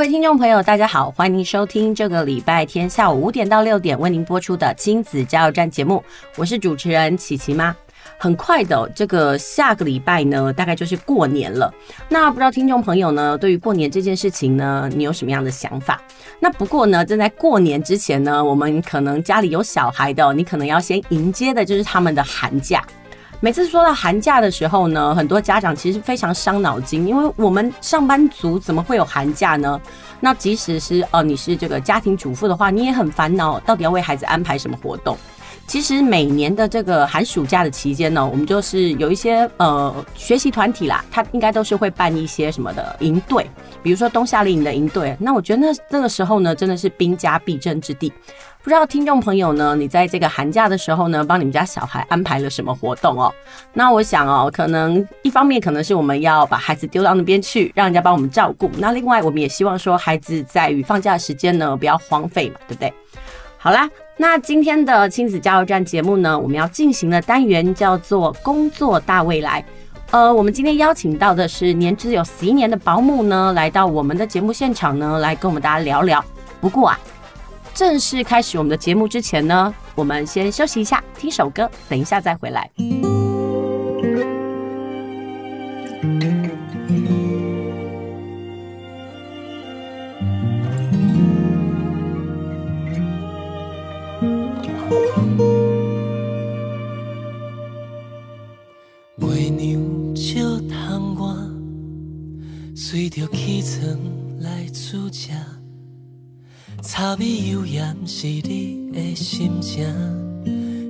各位听众朋友，大家好，欢迎收听这个礼拜天下午五点到六点为您播出的亲子加油站节目，我是主持人琪琪妈。很快的，这个下个礼拜呢，大概就是过年了。那不知道听众朋友呢，对于过年这件事情呢，你有什么样的想法？那不过呢，正在过年之前呢，我们可能家里有小孩的，你可能要先迎接的就是他们的寒假。每次说到寒假的时候呢，很多家长其实非常伤脑筋，因为我们上班族怎么会有寒假呢？那即使是呃，你是这个家庭主妇的话，你也很烦恼，到底要为孩子安排什么活动？其实每年的这个寒暑假的期间呢，我们就是有一些呃学习团体啦，他应该都是会办一些什么的营队，比如说冬夏令营的营队。那我觉得那那个时候呢，真的是兵家必争之地。不知道听众朋友呢，你在这个寒假的时候呢，帮你们家小孩安排了什么活动哦？那我想哦，可能一方面可能是我们要把孩子丢到那边去，让人家帮我们照顾。那另外，我们也希望说，孩子在于放假的时间呢，不要荒废嘛，对不对？好啦，那今天的亲子加油站节目呢，我们要进行的单元叫做“工作大未来”。呃，我们今天邀请到的是年只有十一年的保姆呢，来到我们的节目现场呢，来跟我们大家聊聊。不过啊。正式开始我们的节目之前呢，我们先休息一下，听首歌，等一下再回来。着起床来煮食。柴米油盐是你的心情，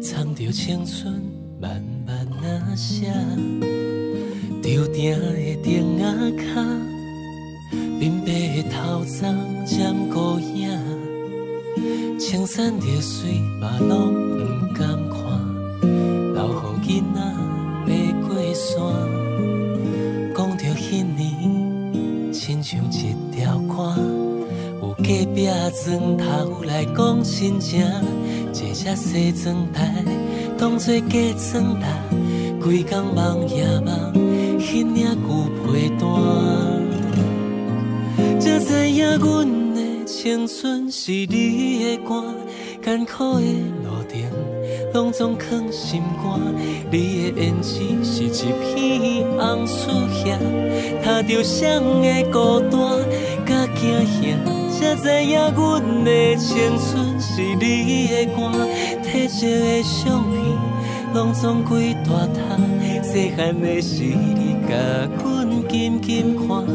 藏着青春慢慢那写。吊灯的灯仔脚，鬓白的头鬃沾孤影。青山绿水嘛拢不敢看，留予囡仔爬过山。像一条歌。有隔壁砖头来讲亲情，坐只西装台当作假装台，规工梦也梦，彼领旧被单。才知影阮的青春是你的歌，艰苦的路程拢总藏心肝，你的胭脂是一片红树叶，踏着谁的孤单甲惊吓。才知影，阮的青春是你的歌，褪色的相片，拢总归大塔。细汉的时，你甲阮紧紧看，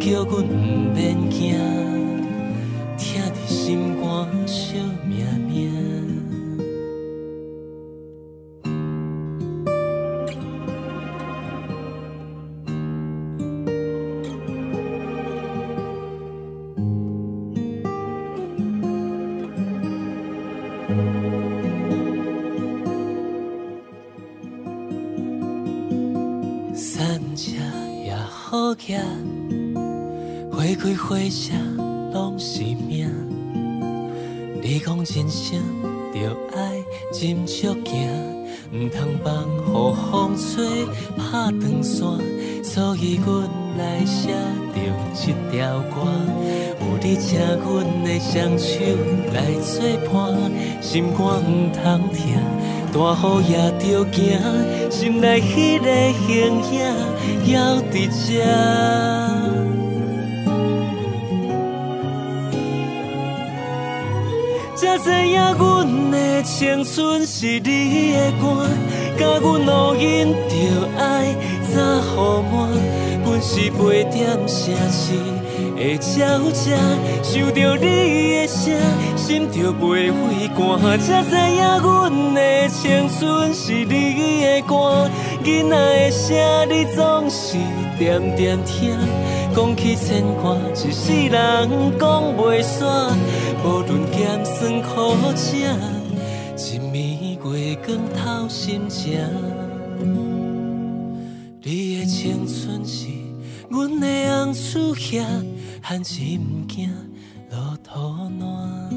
叫阮毋免惊，啥拢是命，你讲人生着爱斟酌行，毋通放予风吹拍断线，所以阮来写着这条歌，有你请阮的双手来作伴，心肝毋通疼，大雨也着行，心内迄个形影犹伫这。才知影阮的青春是你的歌，甲阮路引着爱早雨满，阮是八点城市的鸟只，想着你的声，心就袂会寒，才知影阮的青春是你的歌，囡仔的声你总是点点听。讲起牵挂，一世人讲袂煞。无论咸酸苦涩，一暝月光透心情。你的青春是阮的红烛夜，汉子毋惊落土烂。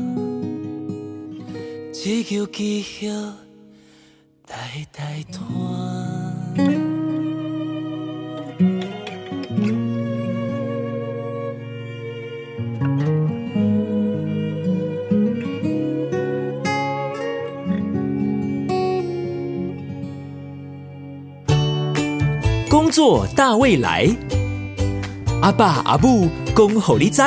只求记忆代代传。做大未来，阿爸阿母恭候你知。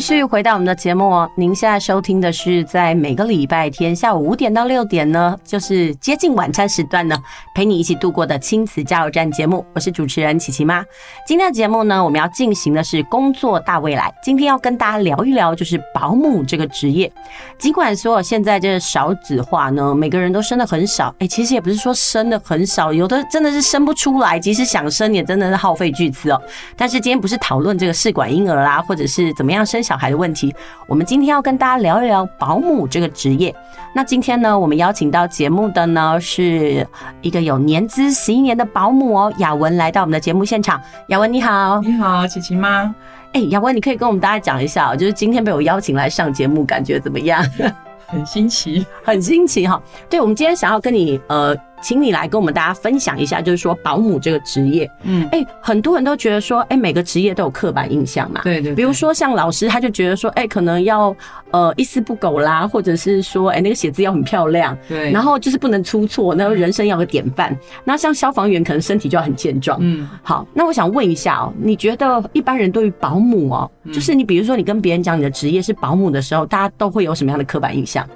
继续回到我们的节目哦，您现在收听的是在每个礼拜天下午五点到六点呢，就是接近晚餐时段呢，陪你一起度过的亲子加油站节目，我是主持人琪琪妈。今天的节目呢，我们要进行的是工作大未来。今天要跟大家聊一聊，就是保姆这个职业。尽管说现在这个少子化呢，每个人都生的很少，哎，其实也不是说生的很少，有的真的是生不出来，即使想生也真的是耗费巨资哦。但是今天不是讨论这个试管婴儿啦，或者是怎么样生小孩的问题，我们今天要跟大家聊一聊保姆这个职业。那今天呢，我们邀请到节目的呢，是一个有年资十一年的保姆哦，雅文来到我们的节目现场。雅文你好，你好，琪琪妈。哎，雅文，你可以跟我们大家讲一下，就是今天被我邀请来上节目，感觉怎么样？很新奇，很新奇哈。对，我们今天想要跟你呃。请你来跟我们大家分享一下，就是说保姆这个职业，嗯，哎，很多人都觉得说，哎，每个职业都有刻板印象嘛，对对，对。比如说像老师，他就觉得说，哎，可能要呃一丝不苟啦，或者是说，哎，那个写字要很漂亮，对。然后就是不能出错，然后人生要个典范。那像消防员，可能身体就要很健壮，嗯。好，那我想问一下哦，你觉得一般人对于保姆哦，就是你比如说你跟别人讲你的职业是保姆的时候，大家都会有什么样的刻板印象？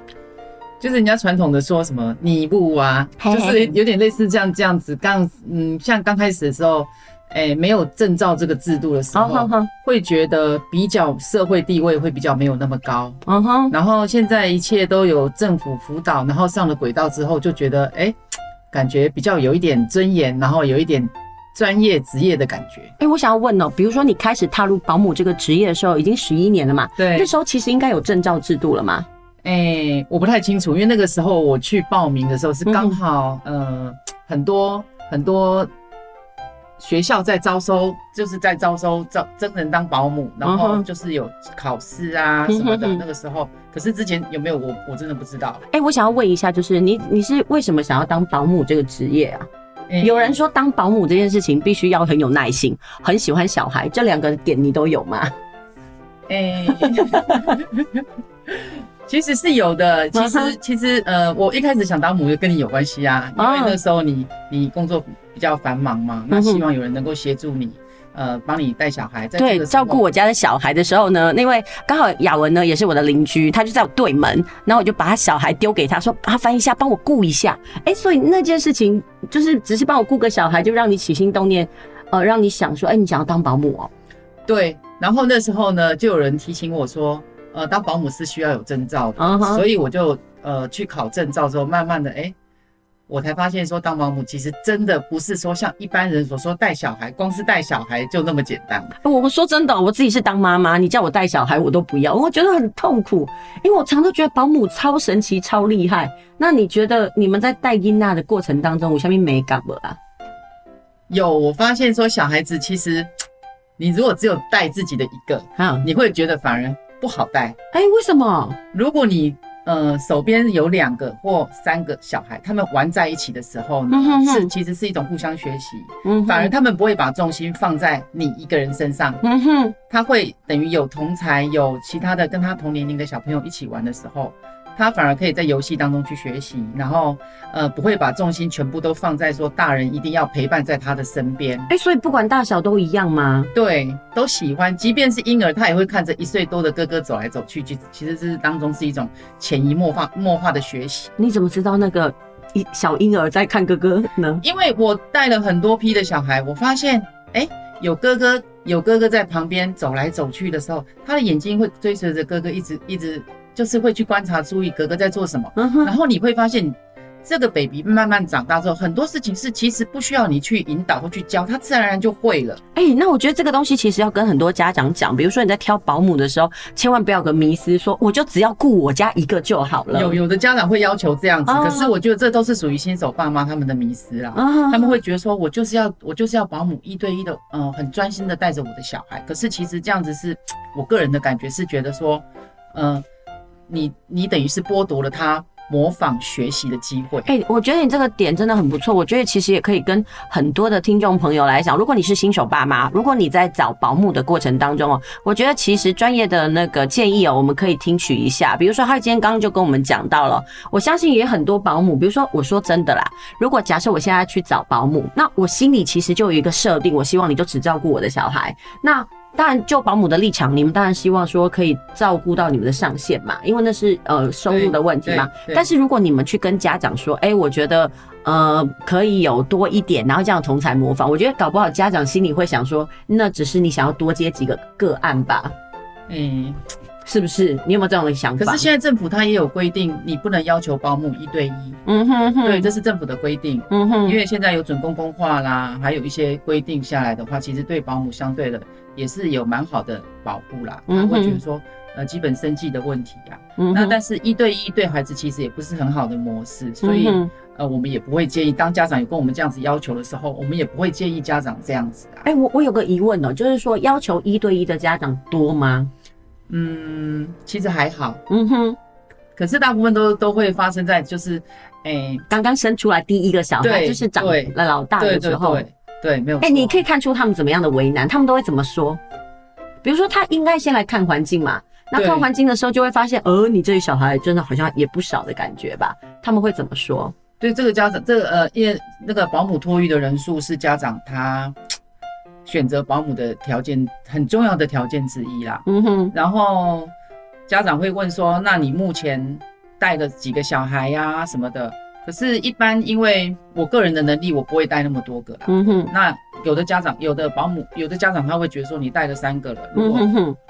就是人家传统的说什么你不啊，就是有点类似这样这样子。刚嗯，像刚开始的时候，哎、欸，没有证照这个制度的时候，会觉得比较社会地位会比较没有那么高。嗯哼。然后现在一切都有政府辅导，然后上了轨道之后，就觉得哎、欸，感觉比较有一点尊严，然后有一点专业职业的感觉。哎、欸，我想要问哦、喔，比如说你开始踏入保姆这个职业的时候，已经十一年了嘛？对。那时候其实应该有证照制度了吗？哎、欸，我不太清楚，因为那个时候我去报名的时候是刚好，嗯、呃，很多很多学校在招收，就是在招收招真人当保姆，然后就是有考试啊什么的。那个时候，可是之前有没有我我真的不知道。哎、欸，我想要问一下，就是你你是为什么想要当保姆这个职业啊？欸、有人说当保姆这件事情必须要很有耐心，很喜欢小孩，这两个点你都有吗？哎、欸。其实是有的，其实其实呃，我一开始想当母就跟你有关系啊，因为那时候你你工作比较繁忙嘛，那希望有人能够协助你，呃，帮你带小孩。对，照顾我家的小孩的时候呢，那位刚好雅文呢也是我的邻居，他就在我对门，然后我就把他小孩丢给他说，麻烦一下帮我顾一下。哎，所以那件事情就是只是帮我顾个小孩，就让你起心动念，呃，让你想说，哎，你想要当保姆哦？对，然后那时候呢，就有人提醒我说。呃，当保姆是需要有证照的，uh huh. 所以我就呃去考证照之后，慢慢的，哎、欸，我才发现说当保姆其实真的不是说像一般人所说带小孩，光是带小孩就那么简单。我说真的，我自己是当妈妈，你叫我带小孩我都不要，我觉得很痛苦，因为我常都觉得保姆超神奇、超厉害。那你觉得你们在带英娜的过程当中，我下面没感了啊？有，我发现说小孩子其实，你如果只有带自己的一个，啊，你会觉得反而。不好带，哎，为什么？如果你呃手边有两个或三个小孩，他们玩在一起的时候呢，嗯、哼哼。是其实是一种互相学习，嗯，反而他们不会把重心放在你一个人身上，嗯哼，他会等于有同才，有其他的跟他同年龄的小朋友一起玩的时候，他反而可以在游戏当中去学习，然后呃不会把重心全部都放在说大人一定要陪伴在他的身边。哎，所以不管大小都一样吗？对，都喜欢，即便是婴儿，他也会看着一岁多的哥哥走来走去，其其实这是当中是一种潜移默化默化的学习。你怎么知道那个一小婴儿在看哥哥呢？因为我带了很多批的小孩，我发现哎，有哥哥有哥哥在旁边走来走去的时候，他的眼睛会追随着哥哥一直一直。就是会去观察、注意哥哥在做什么，嗯，然后你会发现，这个 baby 慢慢长大之后，很多事情是其实不需要你去引导或去教，他自然而然就会了。哎、欸，那我觉得这个东西其实要跟很多家长讲，比如说你在挑保姆的时候，千万不要有个迷思，说我就只要雇我家一个就好了。有有的家长会要求这样子，可是我觉得这都是属于新手爸妈他们的迷思啦。他们会觉得说我就是要我就是要保姆一对一的，嗯，很专心的带着我的小孩。可是其实这样子是我个人的感觉是觉得说，嗯。你你等于是剥夺了他模仿学习的机会。哎、欸，我觉得你这个点真的很不错。我觉得其实也可以跟很多的听众朋友来讲，如果你是新手爸妈，如果你在找保姆的过程当中哦，我觉得其实专业的那个建议哦，我们可以听取一下。比如说他今天刚刚就跟我们讲到了，我相信也很多保姆，比如说我说真的啦，如果假设我现在去找保姆，那我心里其实就有一个设定，我希望你就只照顾我的小孩，那。当然，就保姆的立场，你们当然希望说可以照顾到你们的上限嘛，因为那是呃收入的问题嘛。但是如果你们去跟家长说，哎、欸，我觉得呃可以有多一点，然后这样同才模仿，我觉得搞不好家长心里会想说，那只是你想要多接几个个案吧。嗯，是不是？你有没有这样的想法？可是现在政府它也有规定，你不能要求保姆一对一。嗯哼哼，对，这是政府的规定。嗯哼，因为现在有准公公化啦，还有一些规定下来的话，其实对保姆相对的。也是有蛮好的保护啦，他会觉得说，呃，基本生计的问题呀、啊。那但是一对一对孩子其实也不是很好的模式，所以呃，我们也不会建议。当家长有跟我们这样子要求的时候，我们也不会建议家长这样子啊。哎，我我有个疑问哦，就是说要求一对一的家长多吗？嗯，其实还好。嗯哼，可是大部分都都会发生在就是，哎，刚刚生出来第一个小孩就是长了老大的时候。对，没有。哎、欸，你可以看出他们怎么样的为难，他们都会怎么说？比如说，他应该先来看环境嘛。那看环境的时候，就会发现，呃，你这个小孩真的好像也不少的感觉吧？他们会怎么说？对，这个家长，这个呃，因为那个保姆托育的人数是家长他选择保姆的条件很重要的条件之一啦。嗯哼。然后家长会问说：“那你目前带了几个小孩呀、啊？什么的？”可是，一般因为我个人的能力，我不会带那么多个啦。嗯哼。那有的家长、有的保姆、有的家长他会觉得说，你带了三个了，如果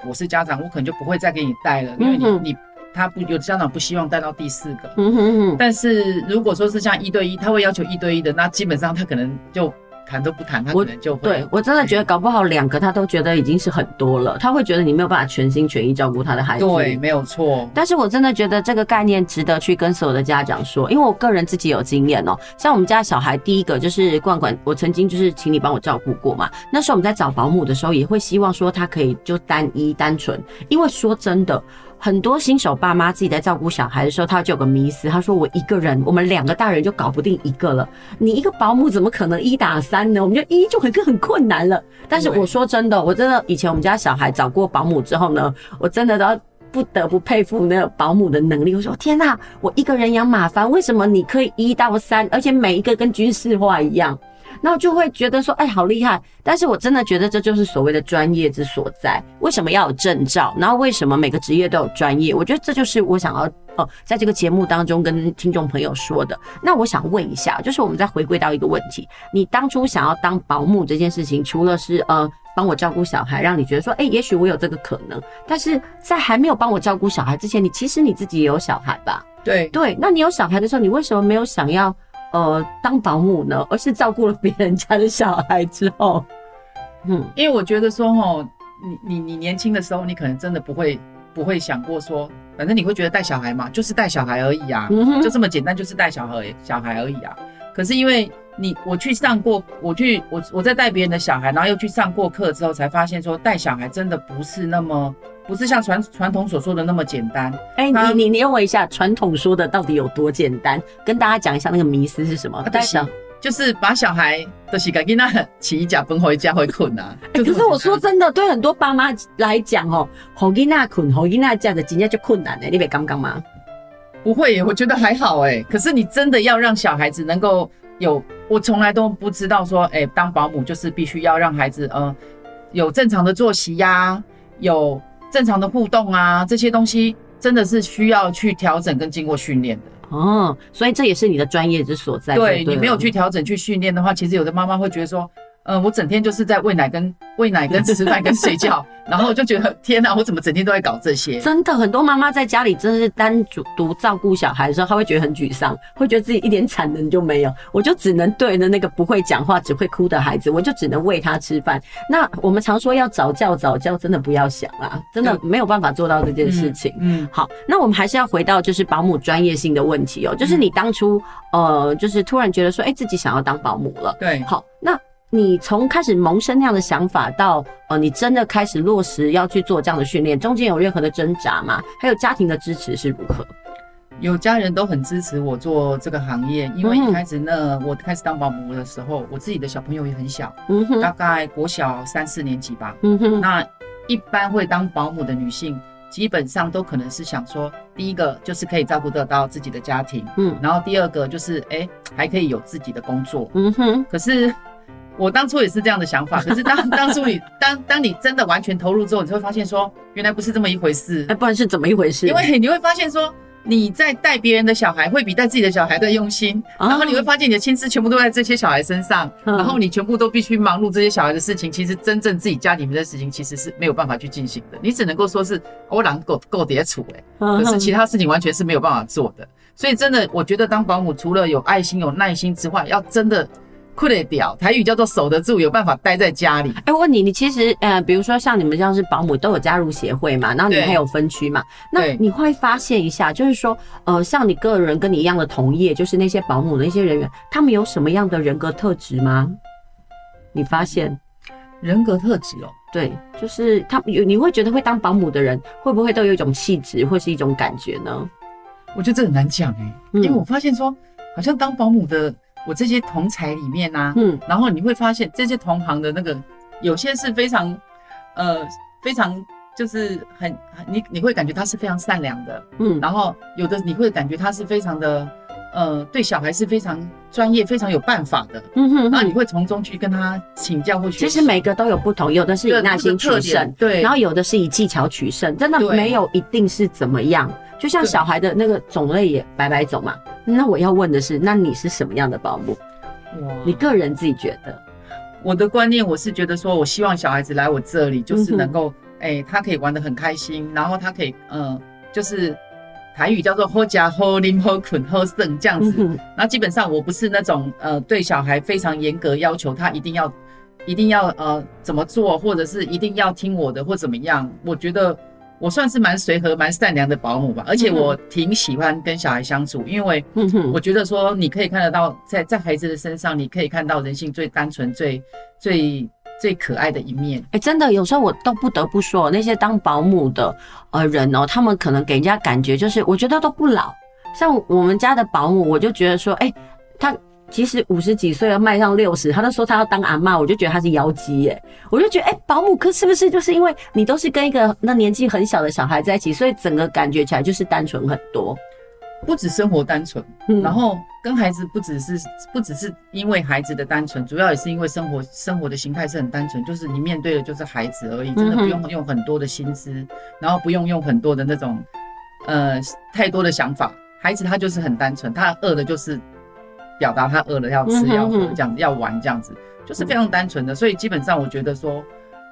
我是家长，我可能就不会再给你带了，因为你你他不有的家长不希望带到第四个。嗯哼。但是如果说是像一对一，他会要求一对一的，那基本上他可能就。谈都不谈，他可能就会。我对我真的觉得搞不好两个他都觉得已经是很多了，他会觉得你没有办法全心全意照顾他的孩子。对，没有错。但是我真的觉得这个概念值得去跟所有的家长说，因为我个人自己有经验哦。像我们家小孩第一个就是冠冠，我曾经就是请你帮我照顾过嘛。那时候我们在找保姆的时候，也会希望说他可以就单一单纯，因为说真的。很多新手爸妈自己在照顾小孩的时候，他就有个迷思，他说：“我一个人，我们两个大人就搞不定一个了，你一个保姆怎么可能一打三呢？我们就一就很很困难了。”但是我说真的，我真的以前我们家小孩找过保姆之后呢，我真的都要不得不佩服那个保姆的能力。我说：“天哪，我一个人养马凡，为什么你可以一到三，而且每一个跟军事化一样？”然后就会觉得说，哎，好厉害！但是我真的觉得这就是所谓的专业之所在。为什么要有证照？然后为什么每个职业都有专业？我觉得这就是我想要哦，在这个节目当中跟听众朋友说的。那我想问一下，就是我们再回归到一个问题：你当初想要当保姆这件事情，除了是呃帮我照顾小孩，让你觉得说，哎，也许我有这个可能。但是在还没有帮我照顾小孩之前，你其实你自己也有小孩吧？对对。那你有小孩的时候，你为什么没有想要？呃，当保姆呢，而是照顾了别人家的小孩之后，嗯，因为我觉得说，哦，你你你年轻的时候，你可能真的不会不会想过说，反正你会觉得带小孩嘛，就是带小孩而已啊，嗯，就这么简单，就是带小孩小孩而已啊。可是因为你我去上过，我去我我在带别人的小孩，然后又去上过课之后，才发现说带小孩真的不是那么。不是像传传统所说的那么简单。哎、欸，你你你问我一下，传统说的到底有多简单？跟大家讲一下那个迷思是什么？带小就是把小孩的洗干净，那 起一家分回家会困难。可是我说真的，对很多爸妈来讲哦，好囡仔困，好囡仔这样的真正就困难的，你别刚刚吗？不会耶，我觉得还好哎。可是你真的要让小孩子能够有，我从来都不知道说，哎，当保姆就是必须要让孩子，呃，有正常的作息呀、啊，有正常的互动啊，这些东西真的是需要去调整跟经过训练的。哦，所以这也是你的专业之所在。对，对你没有去调整去训练的话，其实有的妈妈会觉得说。嗯，我整天就是在喂奶跟喂奶跟吃饭跟睡觉，然后我就觉得天哪，我怎么整天都在搞这些？真的，很多妈妈在家里真的是单独照顾小孩的时候，她会觉得很沮丧，会觉得自己一点产能就没有，我就只能对着那个不会讲话、只会哭的孩子，我就只能喂他吃饭。那我们常说要早教早教，真的不要想啊，真的没有办法做到这件事情。嗯，嗯好，那我们还是要回到就是保姆专业性的问题哦、喔，就是你当初呃，就是突然觉得说，哎、欸，自己想要当保姆了。对，好，那。你从开始萌生那样的想法到呃，你真的开始落实要去做这样的训练，中间有任何的挣扎吗？还有家庭的支持是如何？有家人都很支持我做这个行业，因为一开始呢，我开始当保姆的时候，我自己的小朋友也很小，嗯，大概国小三四年级吧，嗯。那一般会当保姆的女性，基本上都可能是想说，第一个就是可以照顾得到自己的家庭，嗯，然后第二个就是哎、欸，还可以有自己的工作，嗯哼。可是。我当初也是这样的想法，可是当当初你当当你真的完全投入之后，你就会发现说，原来不是这么一回事。哎，不然是怎么一回事？因为你会发现说，你在带别人的小孩，会比带自己的小孩更用心。然后你会发现你的心思全部都在这些小孩身上，然后你全部都必须忙碌这些小孩的事情。其实真正自己家里面的事情，其实是没有办法去进行的。你只能够说是我懒够够叠处哎，可是其他事情完全是没有办法做的。所以真的，我觉得当保姆除了有爱心、有耐心之外，要真的。酷得屌，台语叫做守得住，有办法待在家里。哎，我问你，你其实呃，比如说像你们这样是保姆，都有加入协会嘛？然后你们还有分区嘛？那你会发现一下，就是说，呃，像你个人跟你一样的同业，就是那些保姆的一些人员，他们有什么样的人格特质吗？你发现人格特质哦？对，就是他有，你会觉得会当保姆的人，会不会都有一种气质或是一种感觉呢？我觉得这很难讲哎、欸，因为我发现说，好像当保姆的。我这些同才里面啊，嗯，然后你会发现这些同行的那个，有些是非常，呃，非常就是很，你你会感觉他是非常善良的，嗯，然后有的你会感觉他是非常的，呃，对小孩是非常专业、非常有办法的，嗯哼，那你会从中去跟他请教或学习。其实每个都有不同，有的是以耐心取胜，对，然后有的是以技巧取胜，真的没有一定是怎么样。就像小孩的那个种类也百百种嘛。那我要问的是，那你是什么样的保姆？哇，你个人自己觉得？我的观念，我是觉得说，我希望小孩子来我这里，就是能够，哎、嗯欸，他可以玩得很开心，然后他可以，嗯，就是台语叫做好吃好啉好困好耍这样子。嗯、然后基本上我不是那种，呃，对小孩非常严格要求，他一定要，一定要，呃，怎么做，或者是一定要听我的，或怎么样？我觉得。我算是蛮随和、蛮善良的保姆吧，而且我挺喜欢跟小孩相处，因为我觉得说你可以看得到，在在孩子的身上，你可以看到人性最单纯、最最最可爱的一面。哎，真的，有时候我都不得不说，那些当保姆的呃人哦，他们可能给人家感觉就是，我觉得都不老。像我们家的保姆，我就觉得说，哎，他。其实五十几岁要，迈上六十，他都说他要当阿妈，我就觉得他是妖姬耶。我就觉得，哎、欸，保姆科是不是就是因为你都是跟一个那年纪很小的小孩在一起，所以整个感觉起来就是单纯很多，不止生活单纯，嗯，然后跟孩子不只是不只是因为孩子的单纯，主要也是因为生活生活的形态是很单纯，就是你面对的就是孩子而已，真的不用用很多的心思，然后不用用很多的那种呃太多的想法，孩子他就是很单纯，他饿的就是。表达他饿了要吃要喝这样子要玩这样子，就是非常单纯的，所以基本上我觉得说，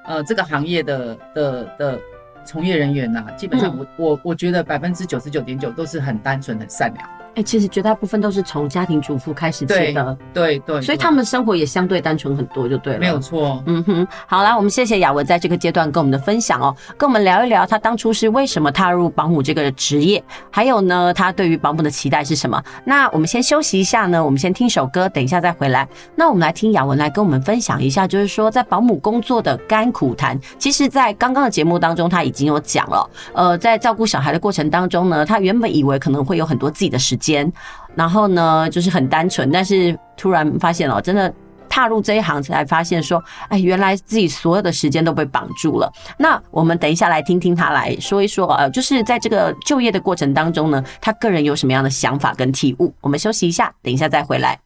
呃，这个行业的的的从业人员呐，基本上我我我觉得百分之九十九点九都是很单纯很善良。哎、欸，其实绝大部分都是从家庭主妇开始起的，对对，对，所以他们生活也相对单纯很多，就对了，没有错。嗯哼，好啦，我们谢谢雅文在这个阶段跟我们的分享哦，跟我们聊一聊他当初是为什么踏入保姆这个职业，还有呢，他对于保姆的期待是什么？那我们先休息一下呢，我们先听首歌，等一下再回来。那我们来听雅文来跟我们分享一下，就是说在保姆工作的甘苦谈。其实，在刚刚的节目当中，他已经有讲了，呃，在照顾小孩的过程当中呢，他原本以为可能会有很多自己的时间。间，然后呢，就是很单纯，但是突然发现哦，真的。踏入这一行才发现说，哎，原来自己所有的时间都被绑住了。那我们等一下来听听他来说一说，呃，就是在这个就业的过程当中呢，他个人有什么样的想法跟体悟。我们休息一下，等一下再回来。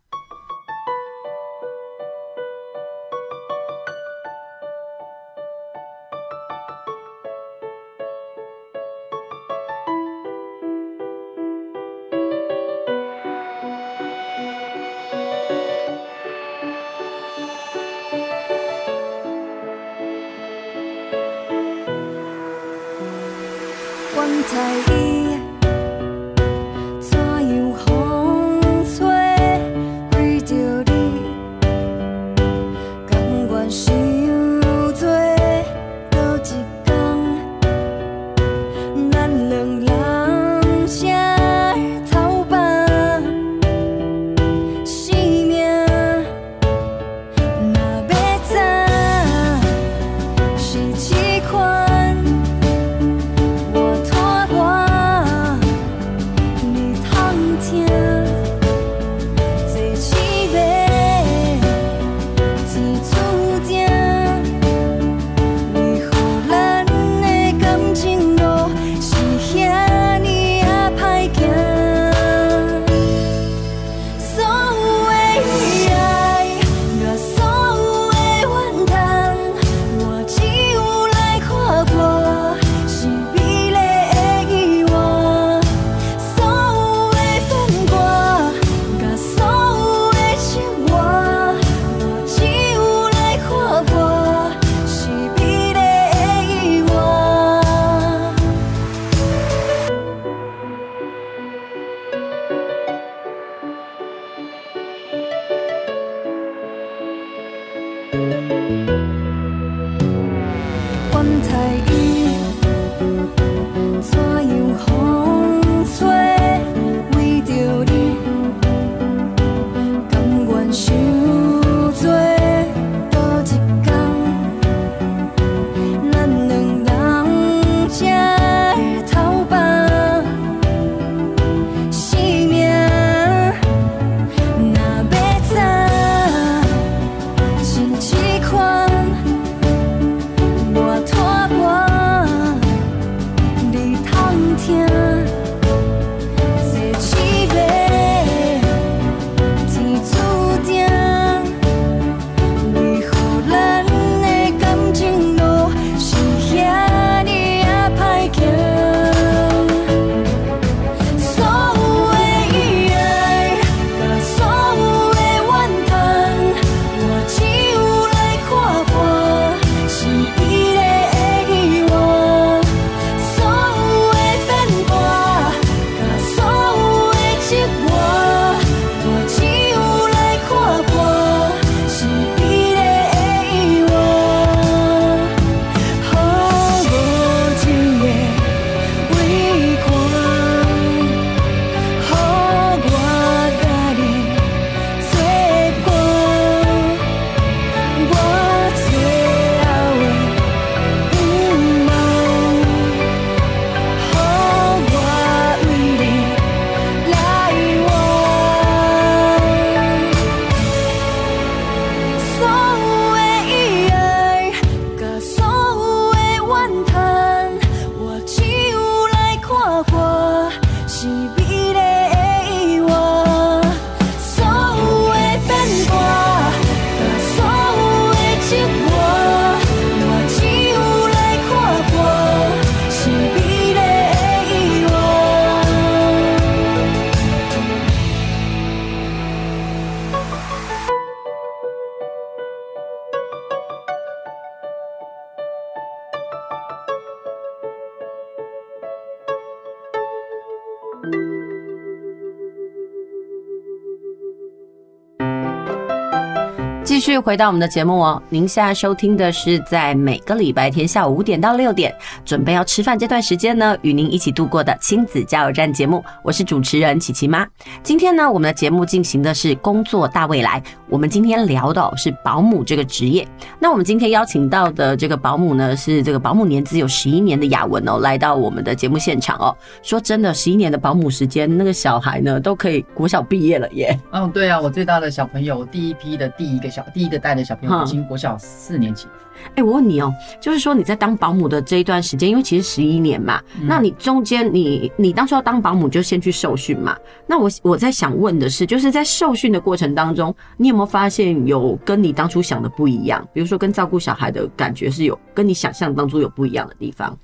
回到我们的节目哦，您现在收听的是在每个礼拜天下午五点到六点，准备要吃饭这段时间呢，与您一起度过的亲子加油站节目，我是主持人琪琪妈。今天呢，我们的节目进行的是工作大未来，我们今天聊的是保姆这个职业。那我们今天邀请到的这个保姆呢，是这个保姆年资有十一年的雅文哦，来到我们的节目现场哦。说真的，十一年的保姆时间，那个小孩呢都可以国小毕业了耶。嗯，对啊，我最大的小朋友第一批的第一个小。第一个带的小朋友已经国小四年级。哎、欸，我问你哦、喔，就是说你在当保姆的这一段时间，因为其实十一年嘛，嗯、那你中间你你当初要当保姆就先去受训嘛？那我我在想问的是，就是在受训的过程当中，你有没有发现有跟你当初想的不一样？比如说跟照顾小孩的感觉是有跟你想象当中有不一样的地方？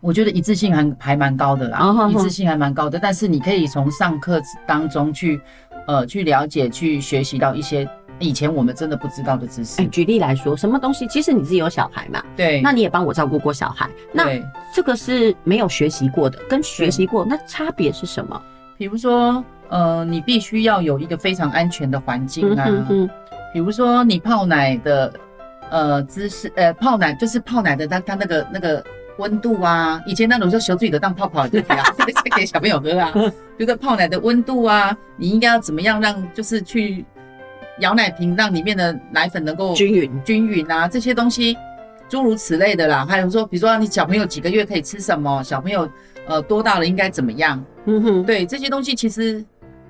我觉得一致性还还蛮高的啦，一致性还蛮高的。但是你可以从上课当中去呃去了解、去学习到一些。以前我们真的不知道的知识。举例来说，什么东西？其实你自己有小孩嘛？对。那你也帮我照顾过小孩。那这个是没有学习过的，跟学习过，那差别是什么？比如说，呃，你必须要有一个非常安全的环境啊。嗯哼。比如说，你泡奶的，呃，姿势，呃，泡奶就是泡奶的，它它那个那个温度啊，以前那种就小嘴的当泡泡，对不对啊？给小朋友喝啊。觉得泡奶的温度啊，你应该要怎么样让，就是去。摇奶瓶让里面的奶粉能够均匀均匀啊，这些东西诸如此类的啦。还有说，比如说你小朋友几个月可以吃什么，小朋友呃多大了应该怎么样？嗯哼，对这些东西其实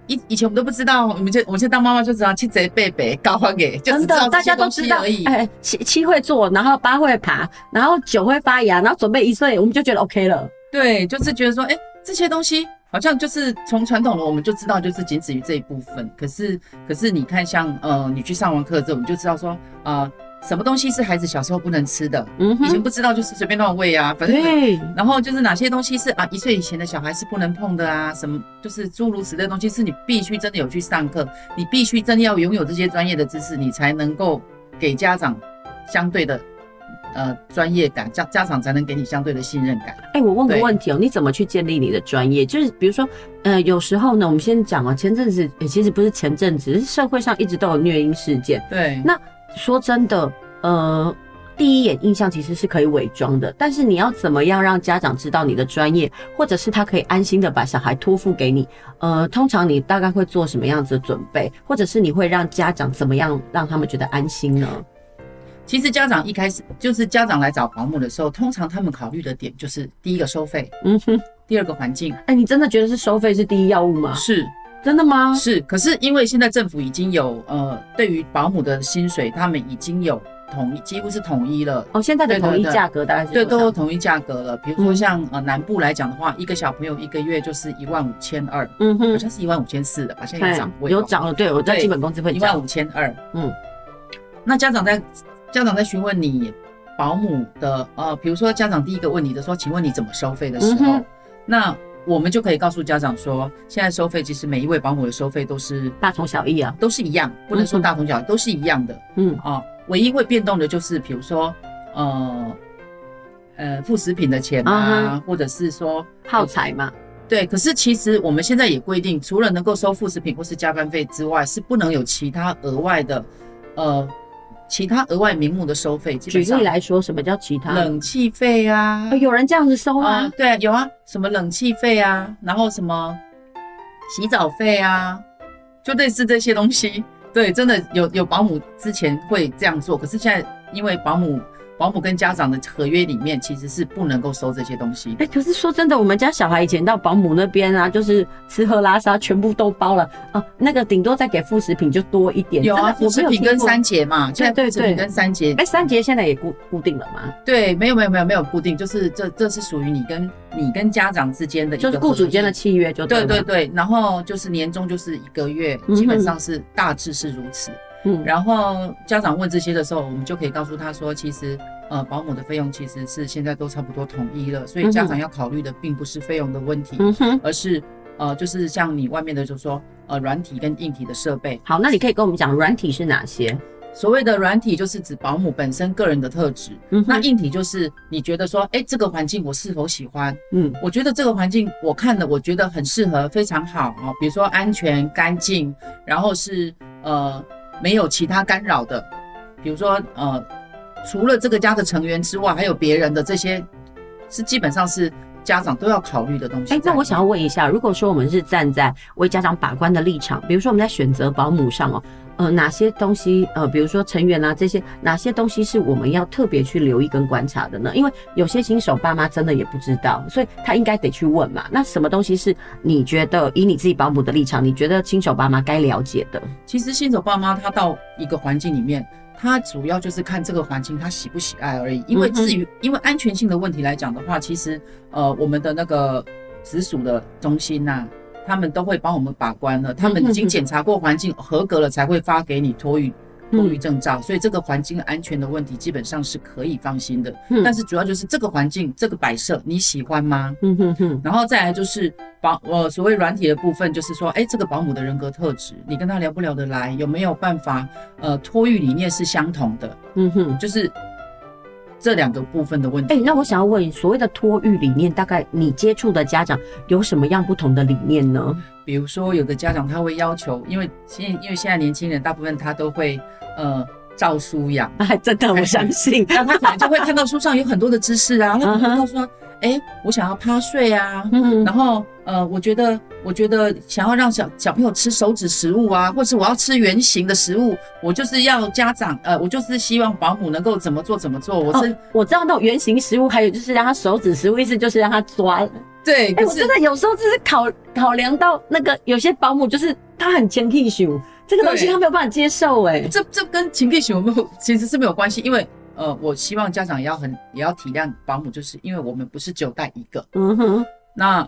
以以前我们都不知道，我们就我们现在当妈妈就知道七贼贝贝高欢给，就知道大家都知道而已。哎，七七会坐，然后八会爬，然后九会发芽，然后准备一岁，我们就觉得 OK 了。对，就是觉得说，哎，这些东西。好像就是从传统的我们就知道，就是仅止于这一部分。可是，可是你看，像呃，你去上完课之后，你就知道说，呃，什么东西是孩子小时候不能吃的，嗯，以前不知道就是随便乱喂啊，反正。对。然后就是哪些东西是啊，一岁以前的小孩是不能碰的啊，什么就是诸如此类的东西，是你必须真的有去上课，你必须真的要拥有这些专业的知识，你才能够给家长相对的。呃，专业感，家家长才能给你相对的信任感。哎、欸，我问个问题哦、喔，你怎么去建立你的专业？就是比如说，呃，有时候呢，我们先讲啊，前阵子、欸，其实不是前阵子，是社会上一直都有虐婴事件。对。那说真的，呃，第一眼印象其实是可以伪装的，但是你要怎么样让家长知道你的专业，或者是他可以安心的把小孩托付给你？呃，通常你大概会做什么样子的准备，或者是你会让家长怎么样让他们觉得安心呢？其实家长一开始就是家长来找保姆的时候，通常他们考虑的点就是第一个收费，嗯哼，第二个环境。哎，你真的觉得是收费是第一要务吗？是，真的吗？是。可是因为现在政府已经有呃，对于保姆的薪水，他们已经有统一，几乎是统一了。哦，现在的统一价格大概是对，都有统一价格了。比如说像呃南部来讲的话，一个小朋友一个月就是一万五千二，嗯哼，好像是一万五千四的，好像有涨，有涨了。对，我在基本工资会一万五千二，嗯，那家长在。家长在询问你保姆的呃，比如说家长第一个问你的说，请问你怎么收费的时候，嗯、那我们就可以告诉家长说，现在收费其实每一位保姆的收费都是大同小异啊，都是一样，不能说大同小异，嗯、都是一样的。嗯啊、呃，唯一会变动的就是比如说呃呃副食品的钱啊，啊或者是说耗材嘛。对，可是其实我们现在也规定，除了能够收副食品或是加班费之外，是不能有其他额外的呃。其他额外名目的收费，举例来说，什么叫其他？冷气费啊、哦，有人这样子收啊？嗯、对，有啊，什么冷气费啊，然后什么洗澡费啊，就类似这些东西。对，真的有有保姆之前会这样做，可是现在因为保姆。保姆跟家长的合约里面其实是不能够收这些东西。哎、欸，可是说真的，我们家小孩以前到保姆那边啊，就是吃喝拉撒全部都包了啊，那个顶多再给副食品就多一点。有啊，副食品跟三节嘛，对对对，跟三节。哎，三节现在也固固定了吗？对，没有没有没有没有固定，就是这这是属于你跟你跟家长之间的就是雇主间的契约就对。对对对，然后就是年终就是一个月，基本上是大致是如此。嗯，然后家长问这些的时候，我们就可以告诉他说，其实。呃，保姆的费用其实是现在都差不多统一了，所以家长要考虑的并不是费用的问题，嗯哼，而是呃，就是像你外面的，就是说呃，软体跟硬体的设备。好，那你可以跟我们讲软体是哪些？所谓的软体就是指保姆本身个人的特质，嗯，那硬体就是你觉得说，哎，这个环境我是否喜欢？嗯，我觉得这个环境我看了，我觉得很适合，非常好啊，比如说安全、干净，然后是呃没有其他干扰的，比如说呃。除了这个家的成员之外，还有别人的这些，是基本上是家长都要考虑的东西。哎、欸，那我想要问一下，如果说我们是站在为家长把关的立场，比如说我们在选择保姆上哦。呃，哪些东西呃，比如说成员啊这些，哪些东西是我们要特别去留意跟观察的呢？因为有些新手爸妈真的也不知道，所以他应该得去问嘛。那什么东西是你觉得以你自己保姆的立场，你觉得新手爸妈该了解的？其实新手爸妈他到一个环境里面，他主要就是看这个环境他喜不喜爱而已。因为至于因为安全性的问题来讲的话，其实呃我们的那个直属的中心呐、他们都会帮我们把关了，他们已经检查过环境合格了，才会发给你托运托育证照。所以这个环境安全的问题基本上是可以放心的。但是主要就是这个环境这个摆设你喜欢吗？嗯哼哼。然后再来就是保呃所谓软体的部分，就是说，哎，这个保姆的人格特质，你跟他聊不聊得来，有没有办法？呃，托育理念是相同的。嗯哼，就是。这两个部分的问题。哎、欸，那我想要问，所谓的托育理念，大概你接触的家长有什么样不同的理念呢？比如说，有的家长他会要求，因为现因为现在年轻人大部分他都会呃照书养，哎，真的我相信，那他可能就会看到书上有很多的知识啊，他可能他。哎、欸，我想要趴睡啊，嗯、然后呃，我觉得我觉得想要让小小朋友吃手指食物啊，或是我要吃圆形的食物，我就是要家长呃，我就是希望保姆能够怎么做怎么做。我是、哦、我知道那种圆形食物，还有就是让他手指食物，意思就是让他抓。对，哎、欸，我真的有时候就是考考量到那个有些保姆就是他很轻屁熊，这个东西他没有办法接受哎、欸，这这跟轻屁熊没有其实是没有关系，因为。呃，我希望家长也要很也要体谅保姆，就是因为我们不是只有带一个，嗯哼，那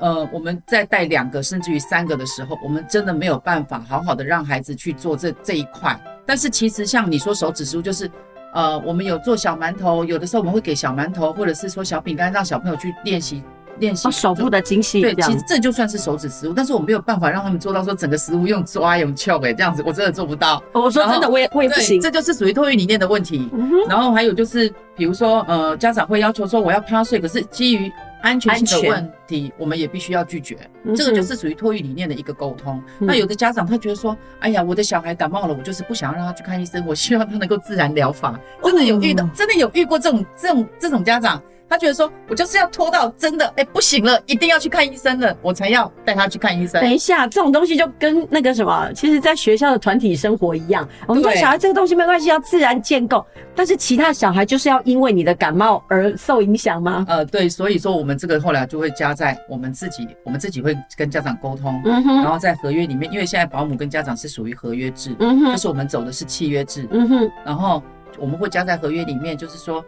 呃我们在带两个甚至于三个的时候，我们真的没有办法好好的让孩子去做这这一块。但是其实像你说手指食物，就是呃我们有做小馒头，有的时候我们会给小馒头或者是说小饼干，让小朋友去练习。练习、哦、手部的精细，对，其实这就算是手指食物，但是我没有办法让他们做到说整个食物用抓用撬哎，这样子我真的做不到。我说真的，我也我也不行，这就是属于托育理念的问题。嗯、然后还有就是，比如说呃，家长会要求说我要趴睡，可是基于安全性的问题，我们也必须要拒绝。这个就是属于托育理念的一个沟通、嗯。那有的家长他觉得说，哎呀，我的小孩感冒了，我就是不想要让他去看医生，我希望他能够自然疗法。真的有遇到，真的有遇过这种这种这种家长。他觉得说，我就是要拖到真的，哎、欸，不行了，一定要去看医生了，我才要带他去看医生。等一下，这种东西就跟那个什么，其实在学校的团体生活一样，我们对小孩这个东西没关系，要自然建构。但是其他小孩就是要因为你的感冒而受影响吗？呃，对，所以说我们这个后来就会加在我们自己，我们自己会跟家长沟通，嗯哼，然后在合约里面，因为现在保姆跟家长是属于合约制，嗯哼，就是我们走的是契约制，嗯哼，然后我们会加在合约里面，就是说。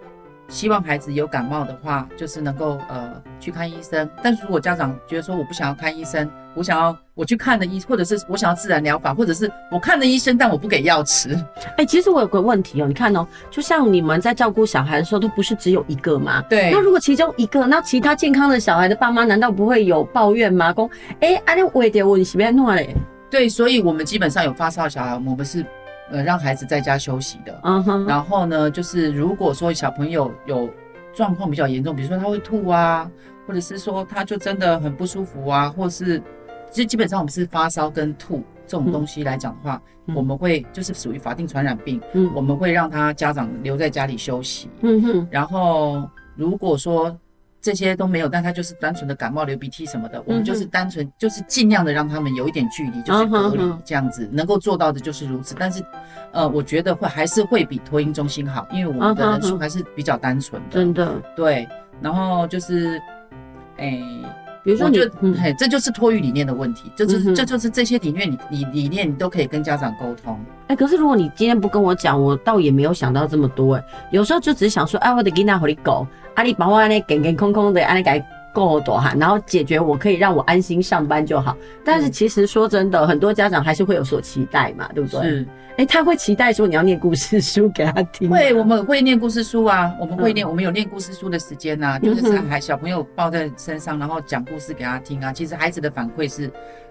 希望孩子有感冒的话，就是能够呃去看医生。但是如果家长觉得说我不想要看医生，我想要我去看的医，或者是我想要自然疗法，或者是我看的医生，但我不给药吃。哎、欸，其实我有个问题哦，你看哦，就像你们在照顾小孩的时候，都不是只有一个嘛？对。那如果其中一个，那其他健康的小孩的爸妈难道不会有抱怨吗？公，哎、欸，阿你为点问是要弄嘞？对，所以我们基本上有发烧小孩，我们是。呃，让孩子在家休息的。嗯哼。然后呢，就是如果说小朋友有状况比较严重，比如说他会吐啊，或者是说他就真的很不舒服啊，或是，就基本上我们是发烧跟吐这种东西来讲的话，嗯、我们会就是属于法定传染病，嗯，我们会让他家长留在家里休息。嗯哼。然后如果说。这些都没有，但他就是单纯的感冒、流鼻涕什么的，嗯、我们就是单纯就是尽量的让他们有一点距离，就是隔离这样子，能够做到的就是如此。但是，呃，我觉得会还是会比托婴中心好，因为我们的人数还是比较单纯的。真的，对。然后就是，哎。比如说，就嗯，嘿，这就是托育理念的问题，这就是、嗯、这就是这些理念，你你理念你都可以跟家长沟通。哎、欸，可是如果你今天不跟我讲，我倒也没有想到这么多、欸。哎，有时候就只是想说，哎，我的囡仔和你狗，啊，你把我安尼健健康康的安尼给过多哈，然后解决我可以让我安心上班就好。但是其实说真的，很多家长还是会有所期待嘛，对不对？是。哎、欸，他会期待说你要念故事书给他听。会，我们会念故事书啊，我们会念，嗯、我们有念故事书的时间呐、啊，就是孩小朋友抱在身上，然后讲故事给他听啊。其实孩子的反馈是，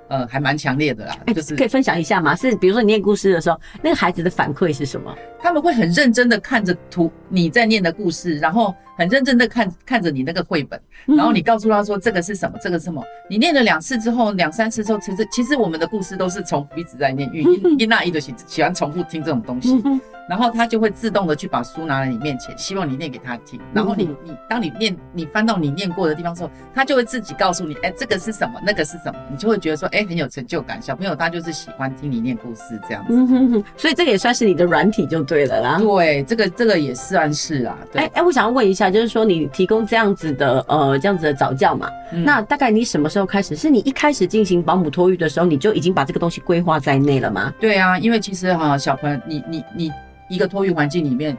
呃，还蛮强烈的啦。就是、欸、可以分享一下吗？是，比如说你念故事的时候，那个孩子的反馈是什么？他们会很认真的看着图，你在念的故事，然后很认真的看看着你那个绘本，然后你告诉他说这个是什么，这个是什么，你念了两次之后，两三次之后，其实其实我们的故事都是重复一直在念，因为伊那一的喜喜欢重复听这种东西，然后他就会自动的去把书拿来你面前，希望你念给他听。然后你你当你念你翻到你念过的地方之后，他就会自己告诉你，哎，这个是什么，那个是什么，你就会觉得说，哎，很有成就感。小朋友他就是喜欢听你念故事这样子，所以这个也算是你的软体就对了啦。对，这个这个也算是啊。哎哎，我想要问一下，就是说你提供这样子的呃这样子的早教嘛，那大概你什么时候开始？是你一开始进行保姆托育的时候，你就已经把这个东西规划在内了吗？对啊，因为其实哈，小朋友，你你你一个托育环境里面，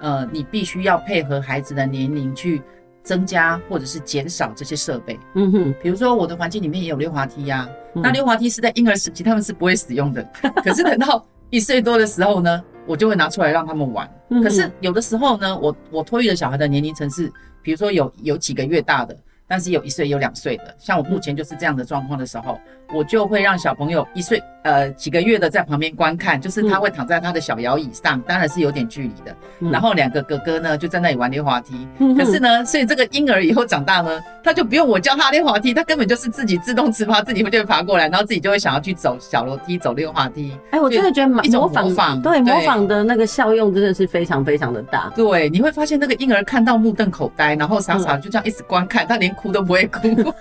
呃，你必须要配合孩子的年龄去增加或者是减少这些设备。嗯哼，比如说我的环境里面也有溜滑梯呀、啊，嗯、那溜滑梯是在婴儿时期他们是不会使用的，可是等到一岁多的时候呢，我就会拿出来让他们玩。嗯、可是有的时候呢，我我托育的小孩的年龄层是，比如说有有几个月大的。但是有一岁有两岁的，像我目前就是这样的状况的时候，我就会让小朋友一岁呃几个月的在旁边观看，就是他会躺在他的小摇椅上，当然是有点距离的。然后两个哥哥呢就在那里玩溜滑梯。可是呢，所以这个婴儿以后长大呢，他就不用我教他溜滑梯，他根本就是自己自动自发，自己会就会爬过来，然后自己就会想要去走小楼梯、走溜滑梯。哎，我真的觉得一种模仿，对模仿的那个效用真的是非常非常的大。对，你会发现那个婴儿看到目瞪口呆，然后傻傻就这样一直观看，他连哭都不会哭。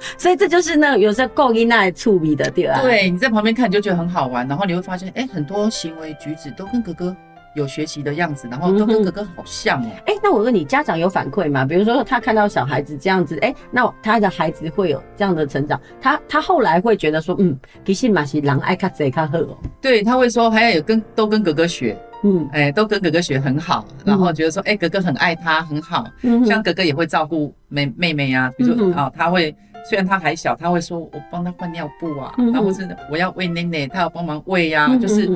所以这就是那有时候够音那触笔的地方。对，你在旁边看你就觉得很好玩，然后你会发现，哎，很多行为举止都跟哥哥有学习的样子，然后都跟哥哥好像哦。哎、嗯，那我问你，家长有反馈吗？比如说他看到小孩子这样子，哎，那他的孩子会有这样的成长，他他后来会觉得说，嗯，其实嘛是人爱看贼看好哦。对，他会说，还要有跟都跟哥哥学。嗯，哎，都跟哥哥学很好，然后觉得说，哎，哥哥很爱他，很好。嗯，像哥哥也会照顾妹妹妹呀，比如说啊，他会虽然他还小，他会说我帮他换尿布啊，然后是我要喂奶奶，他要帮忙喂呀，就是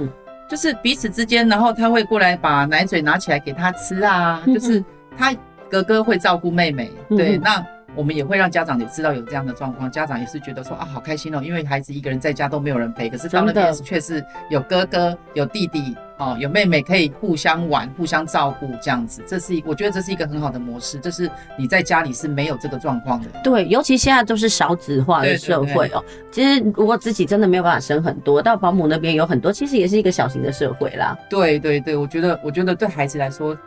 就是彼此之间，然后他会过来把奶嘴拿起来给他吃啊，就是他哥哥会照顾妹妹，对，那我们也会让家长也知道有这样的状况，家长也是觉得说啊，好开心哦，因为孩子一个人在家都没有人陪，可是到那边却是有哥哥有弟弟。哦，有妹妹可以互相玩、互相照顾，这样子，这是一，我觉得这是一个很好的模式。就是你在家里是没有这个状况的。对，尤其现在都是少子化的社会哦。其实如果自己真的没有办法生很多，到保姆那边有很多，其实也是一个小型的社会啦。对对对，我觉得，我觉得对孩子来说，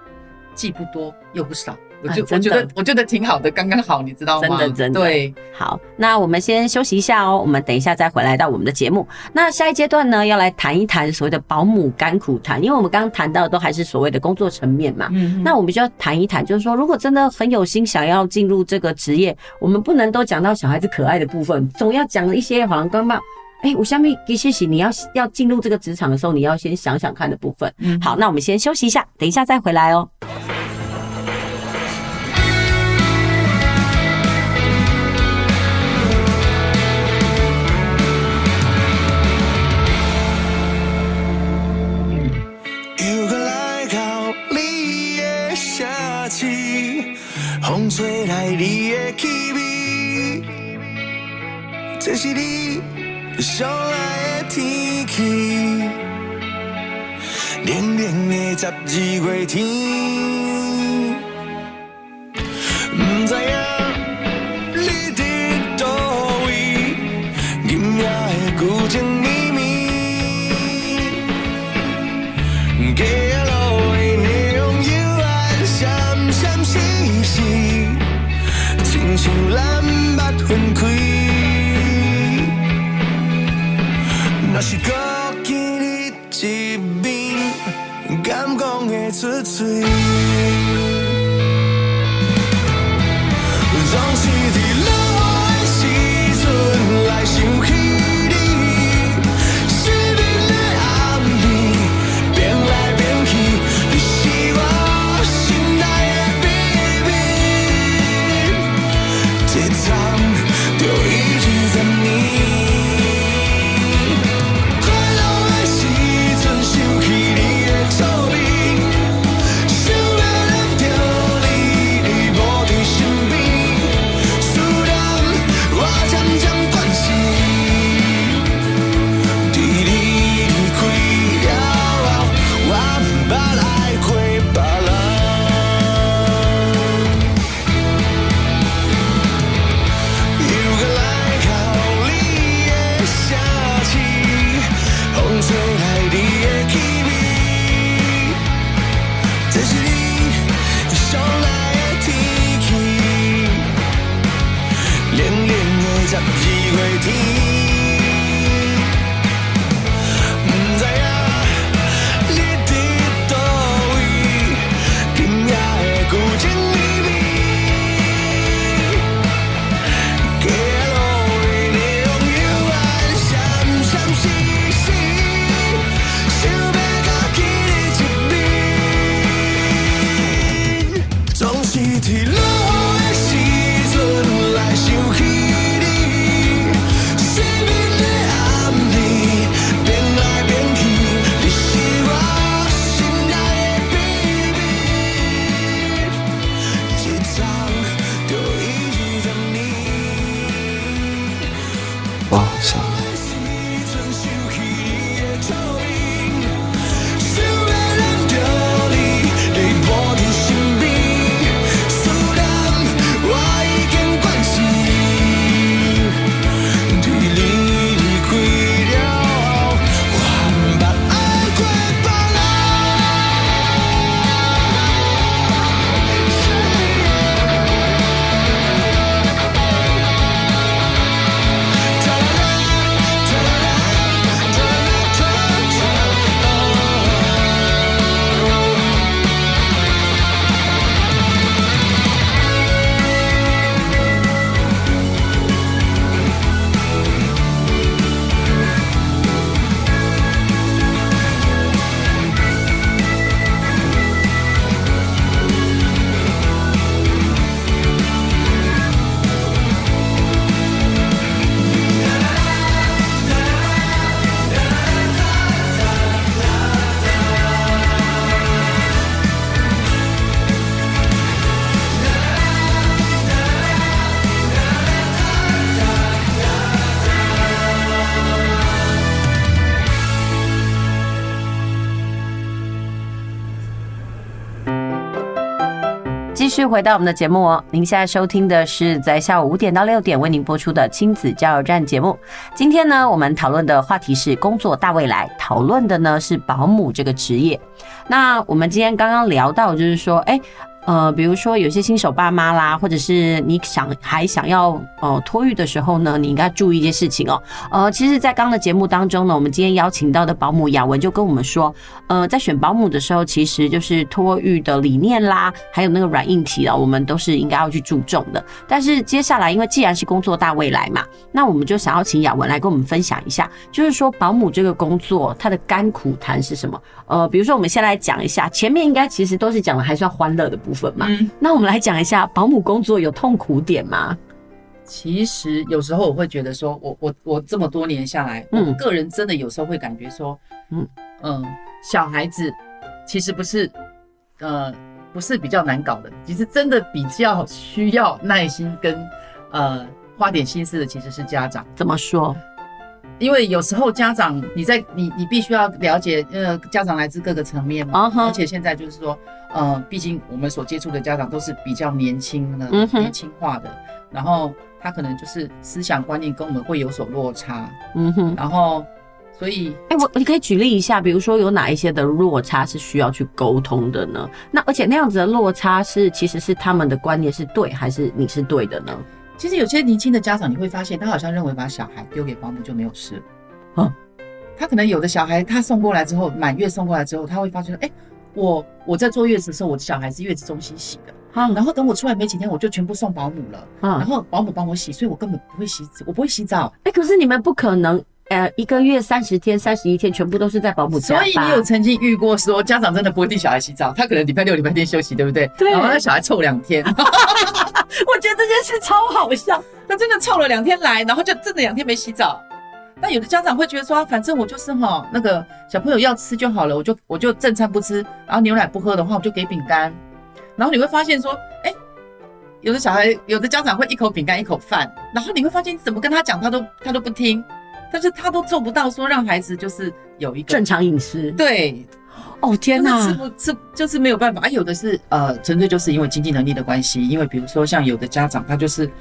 既不多又不少。我就我觉得我觉得挺好的，刚刚好，你知道吗？真的真的对。好，那我们先休息一下哦，我们等一下再回来到我们的节目。那下一阶段呢，要来谈一谈所谓的保姆甘苦谈，因为我们刚刚谈到的都还是所谓的工作层面嘛。嗯。那我们就要谈一谈，就是说，如果真的很有心想要进入这个职业，我们不能都讲到小孩子可爱的部分，总要讲一些好像刚刚哎，我下面给谢谢你要要进入这个职场的时候，你要先想想看的部分。嗯。好，那我们先休息一下，等一下再回来哦。十二月天，续回到我们的节目哦，您现在收听的是在下午五点到六点为您播出的亲子加油站节目。今天呢，我们讨论的话题是工作大未来，讨论的呢是保姆这个职业。那我们今天刚刚聊到，就是说，哎。呃，比如说有些新手爸妈啦，或者是你想还想要呃托育的时候呢，你应该注意一些事情哦。呃，其实，在刚刚的节目当中呢，我们今天邀请到的保姆雅文就跟我们说，呃，在选保姆的时候，其实就是托育的理念啦，还有那个软硬体啊，我们都是应该要去注重的。但是接下来，因为既然是工作大未来嘛，那我们就想要请雅文来跟我们分享一下，就是说保姆这个工作它的甘苦谈是什么？呃，比如说我们先来讲一下，前面应该其实都是讲的还算欢乐的部分。嘛，嗯，那我们来讲一下保姆工作有痛苦点吗？其实有时候我会觉得说，我我我这么多年下来，嗯，我个人真的有时候会感觉说，嗯嗯，小孩子其实不是，呃，不是比较难搞的，其实真的比较需要耐心跟呃花点心思的其实是家长。怎么说？因为有时候家长你在你你必须要了解，呃，家长来自各个层面嘛，uh huh. 而且现在就是说，呃，毕竟我们所接触的家长都是比较年轻的、uh huh. 年轻化的，然后他可能就是思想观念跟我们会有所落差，嗯哼、uh，huh. 然后所以，哎、欸，我你可以举例一下，比如说有哪一些的落差是需要去沟通的呢？那而且那样子的落差是其实是他们的观念是对，还是你是对的呢？其实有些年轻的家长，你会发现他好像认为把小孩丢给保姆就没有事了。嗯，他可能有的小孩他送过来之后，满月送过来之后，他会发现，哎，我我在坐月子的时候，我的小孩是月子中心洗的，哈，然后等我出来没几天，我就全部送保姆了，嗯，然后保姆帮我洗，所以我根本不会洗，我不会洗澡。哎，可是你们不可能，呃，一个月三十天、三十一天全部都是在保姆家。所以你有曾经遇过说家长真的不会替小孩洗澡，他可能礼拜六、礼拜天休息，对不对？对。然后让小孩凑两天。我觉得这件事超好笑，他真的凑了两天来，然后就真的两天没洗澡。那有的家长会觉得说，反正我就是哈，那个小朋友要吃就好了，我就我就正餐不吃，然后牛奶不喝的话，我就给饼干。然后你会发现说，哎，有的小孩，有的家长会一口饼干一口饭，然后你会发现你怎么跟他讲，他都他都不听，但是他都做不到说让孩子就是有一个正常饮食。对。哦天哪，吃不吃就是没有办法啊！有的是呃，纯粹就是因为经济能力的关系，因为比如说像有的家长他就是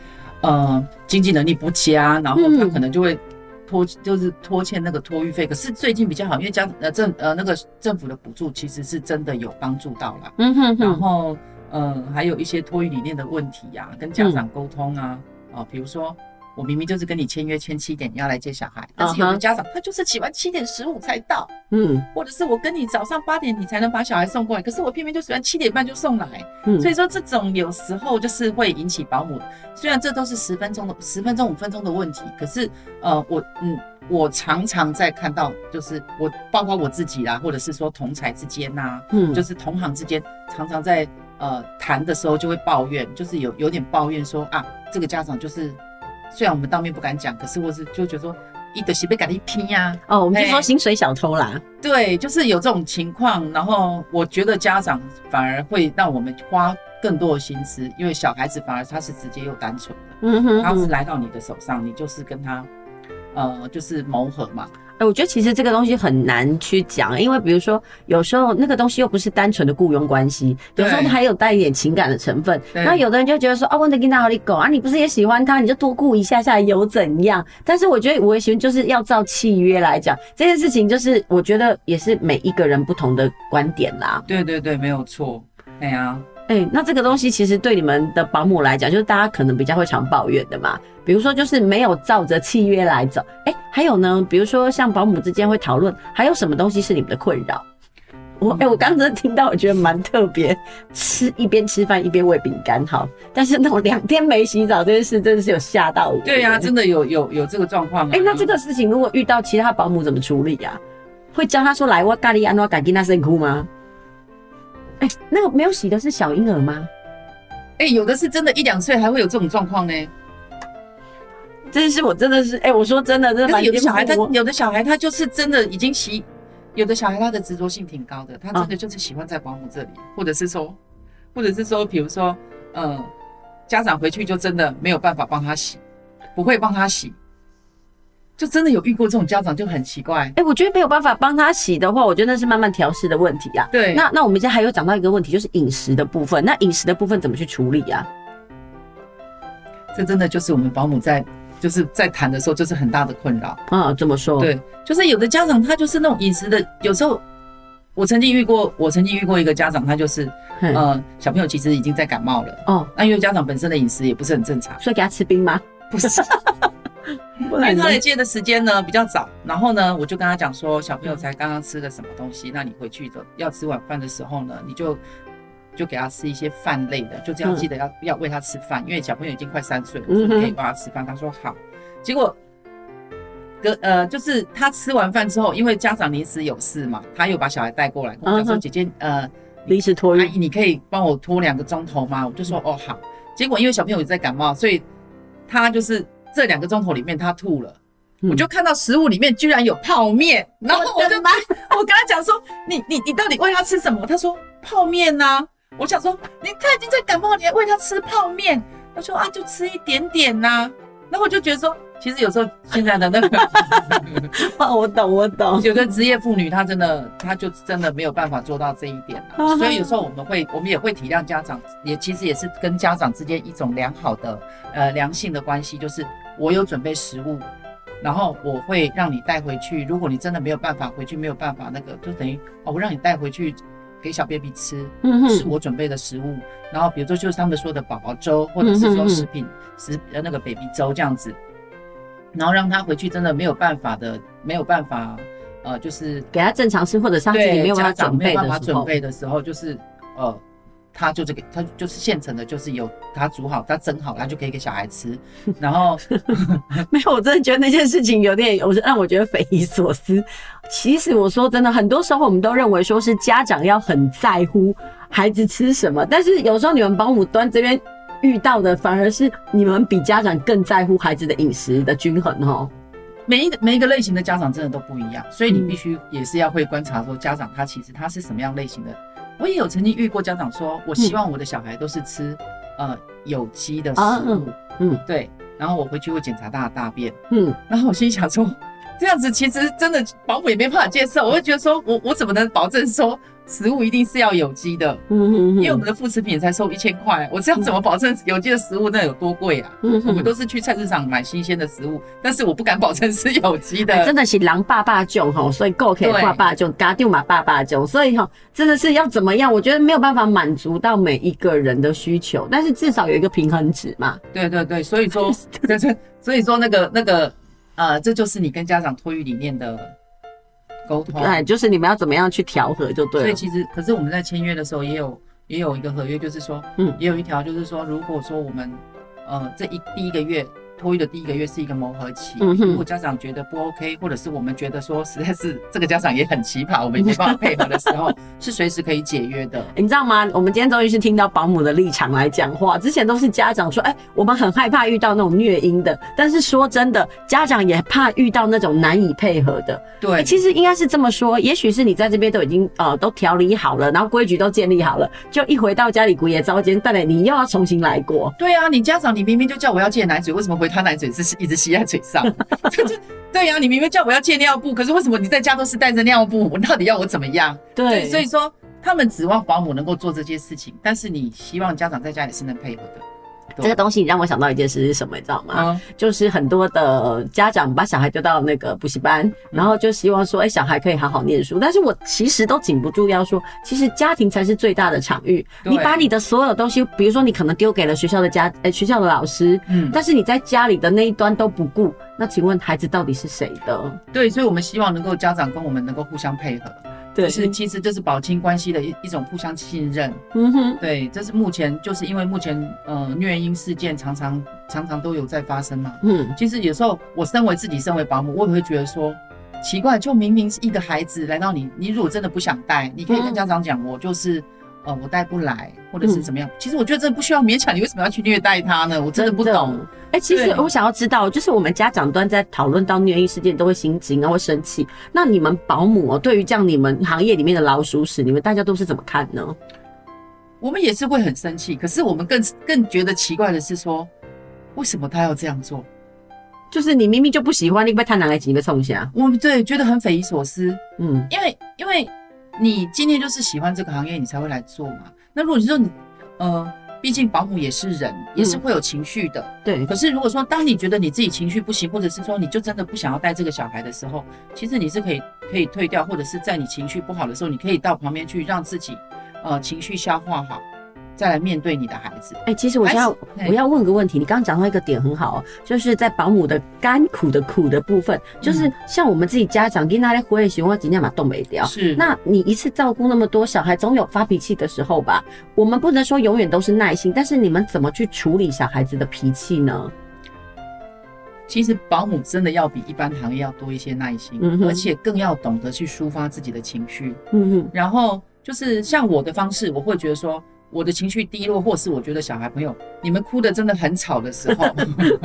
呃经济能力不佳，然后他可能就会拖，就是拖欠那个托育费。可是最近比较好，因为家呃政呃那个政府的补助其实是真的有帮助到了。嗯哼，然后呃还有一些托育理念的问题呀、啊，跟家长沟通啊，哦，比如说。我明明就是跟你签约签七点，你要来接小孩，但是有的家长他就是喜欢七点十五才到，嗯，或者是我跟你早上八点你才能把小孩送过来，可是我偏偏就喜欢七点半就送来，嗯，所以说这种有时候就是会引起保姆，虽然这都是十分钟的十分钟五分钟的问题，可是呃我嗯我常常在看到就是我包括我自己啦，或者是说同才之间呐，嗯，就是同行之间常常在呃谈的时候就会抱怨，就是有有点抱怨说啊这个家长就是。虽然我们当面不敢讲，可是我是就觉得说，一德西被赶一拼呀。哦，我们就说薪水小偷啦。对，就是有这种情况。然后我觉得家长反而会让我们花更多的心思，因为小孩子反而他是直接又单纯的，嗯哼，他是来到你的手上，你就是跟他，呃，就是磨合嘛。哎，我觉得其实这个东西很难去讲，因为比如说有时候那个东西又不是单纯的雇佣关系，有时候它还有带一点情感的成分。那有的人就觉得说，啊，我得跟他好你狗啊，你不是也喜欢他，你就多雇一下下有怎样？但是我觉得我也喜欢，就是要照契约来讲这件事情，就是我觉得也是每一个人不同的观点啦。对对对，没有错。哎呀。哎、欸，那这个东西其实对你们的保姆来讲，就是大家可能比较会常抱怨的嘛。比如说，就是没有照着契约来走。哎、欸，还有呢，比如说像保姆之间会讨论，还有什么东西是你们的困扰？我哎、欸，我刚刚听到，我觉得蛮特别。吃一边吃饭一边喂饼干，好，但是那种两天没洗澡这件事，真的是有吓到我。对呀、啊，真的有有有这个状况。哎、欸，那这个事情如果遇到其他保姆怎么处理啊？会教他说来我咖喱安诺赶紧那声哭吗？哎、欸，那个没有洗的是小婴儿吗？哎、欸，有的是真的，一两岁还会有这种状况呢。真是我真的是，哎、欸，我说真的，真的。有的小孩他有的小孩他就是真的已经洗，有的小孩他的执着性挺高的，他真的就是喜欢在保姆这里，哦、或者是说，或者是说，比如说，嗯，家长回去就真的没有办法帮他洗，不会帮他洗。就真的有遇过这种家长就很奇怪，哎，我觉得没有办法帮他洗的话，我觉得那是慢慢调试的问题啊。对，那那我们现在还有讲到一个问题，就是饮食的部分。那饮食的部分怎么去处理啊？这真的就是我们保姆在就是在谈的时候，就是很大的困扰啊。怎么说？对，就是有的家长他就是那种饮食的，有时候我曾经遇过，我曾经遇过一个家长，他就是呃小朋友其实已经在感冒了哦，那因为家长本身的饮食也不是很正常，所以给他吃冰吗？不是。因为他来接的时间呢比较早，然后呢，我就跟他讲说，小朋友才刚刚吃了什么东西，那你回去的要吃晚饭的时候呢，你就就给他吃一些饭类的，就这样记得要要喂他吃饭，因为小朋友已经快三岁了，所以可以帮他吃饭。他说好，结果隔呃就是他吃完饭之后，因为家长临时有事嘛，他又把小孩带过来，跟我讲说姐姐呃临时托运，阿姨你可以帮我拖两个钟头吗？我就说哦好，结果因为小朋友也在感冒，所以他就是。这两个钟头里面，他吐了，嗯、我就看到食物里面居然有泡面，然后我就 我跟他讲说，你你你到底喂他吃什么？他说泡面呐、啊。我想说，你他已经在感冒，你还喂他吃泡面？他说啊，就吃一点点呐、啊。然后我就觉得说，其实有时候现在的那个，我懂我懂，有的职业妇女她真的，她就真的没有办法做到这一点了。所以有时候我们会，我们也会体谅家长，也其实也是跟家长之间一种良好的呃良性的关系，就是。我有准备食物，然后我会让你带回去。如果你真的没有办法回去，没有办法那个，就等于哦，我让你带回去给小 baby 吃，嗯，是我准备的食物。然后比如说就是他们说的宝宝粥，或者是说食品食呃那个 baby 粥这样子，然后让他回去真的没有办法的，没有办法呃，就是给他正常吃，或者他自己没有办法准备的准备的时候，就是呃。他就这个，他就是现成的，就是有他煮好，他蒸好，他就可以给小孩吃。然后 没有，我真的觉得那件事情有点，我让我觉得匪夷所思。其实我说真的，很多时候我们都认为说是家长要很在乎孩子吃什么，但是有时候你们保姆端这边遇到的，反而是你们比家长更在乎孩子的饮食的均衡哦。每一个每一个类型的家长真的都不一样，所以你必须也是要会观察说家长他其实他是什么样类型的。我也有曾经遇过家长说，我希望我的小孩都是吃，呃，有机的食物，嗯，对，然后我回去会检查他的大便，嗯，然后我心想说，这样子其实真的保姆也没办法接受，我会觉得说我我怎么能保证说食物一定是要有机的，嗯哼哼，因为我们的副食品才收一千块，我这样怎么保证有机的食物那有多贵啊？嗯，我们都是去菜市场买新鲜的食物，但是我不敢保证是有机的。欸、真的是狼爸爸种吼，所以够可以爸爸种，家丢马爸爸种，所以吼真的是要怎么样？我觉得没有办法满足到每一个人的需求，但是至少有一个平衡值嘛。对对对，所以说，对 对，所以说那个那个呃，这就是你跟家长托育理念的。沟通，对，就是你们要怎么样去调和就对了。所以其实，可是我们在签约的时候也有也有一个合约，就是说，嗯，也有一条就是说，如果说我们，呃，这一第一个月。托育的第一个月是一个磨合期，如果家长觉得不 OK，或者是我们觉得说实在是这个家长也很奇葩，我们也没办法配合的时候，是随时可以解约的。你知道吗？我们今天终于是听到保姆的立场来讲话，之前都是家长说，哎、欸，我们很害怕遇到那种虐婴的，但是说真的，家长也怕遇到那种难以配合的。对、欸，其实应该是这么说，也许是你在这边都已经呃都调理好了，然后规矩都建立好了，就一回到家里，姑爷糟践，但你又要重新来过。对啊，你家长，你明明就叫我要戒奶嘴，为什么回他奶嘴是？一直吸在嘴上，就对呀、啊，你明明叫我要戒尿布，可是为什么你在家都是带着尿布？我到底要我怎么样？对，对，所以说他们指望保姆能够做这些事情，但是你希望家长在家里是能配合的。这个东西你让我想到一件事是什么，你知道吗？嗯、就是很多的家长把小孩丢到那个补习班，然后就希望说，哎、欸，小孩可以好好念书。但是我其实都禁不住要说，其实家庭才是最大的场域。你把你的所有东西，比如说你可能丢给了学校的家，哎、欸，学校的老师，嗯，但是你在家里的那一端都不顾，那请问孩子到底是谁的？对，所以我们希望能够家长跟我们能够互相配合。对，是其实这是保亲关系的一一种互相信任。嗯哼，对，这是目前就是因为目前呃虐婴事件常常常常都有在发生嘛。嗯，其实有时候我身为自己身为保姆，我也会觉得说奇怪，就明明是一个孩子来到你，你如果真的不想带，你可以跟家长讲，我就是。呃，我带不来，或者是怎么样？嗯、其实我觉得这不需要勉强，你为什么要去虐待他呢？我真的不懂。哎、欸，其实我想要知道，就是我们家长端在讨论到虐婴事件都会心惊，然后会生气。那你们保姆哦，对于这样你们行业里面的老鼠屎，你们大家都是怎么看呢？我们也是会很生气，可是我们更更觉得奇怪的是说，为什么他要这样做？就是你明明就不喜欢，你被他拿来挤，被冲下。我们对觉得很匪夷所思。嗯，因为因为。你今天就是喜欢这个行业，你才会来做嘛。那如果你说你，呃，毕竟保姆也是人，也是会有情绪的。嗯、对。可是如果说当你觉得你自己情绪不行，或者是说你就真的不想要带这个小孩的时候，其实你是可以可以退掉，或者是在你情绪不好的时候，你可以到旁边去让自己，呃，情绪消化好。再来面对你的孩子。哎、欸，其实我要我要问个问题，你刚刚讲到一个点很好哦，就是在保姆的甘苦的苦的部分，就是像我们自己家长跟他来回喜欢尽量把冻没掉。是，那你一次照顾那么多小孩，总有发脾气的时候吧？我们不能说永远都是耐心，但是你们怎么去处理小孩子的脾气呢？其实保姆真的要比一般行业要多一些耐心，嗯、哼而且更要懂得去抒发自己的情绪。嗯哼，然后就是像我的方式，我会觉得说。我的情绪低落，或是我觉得小孩朋友你们哭的真的很吵的时候，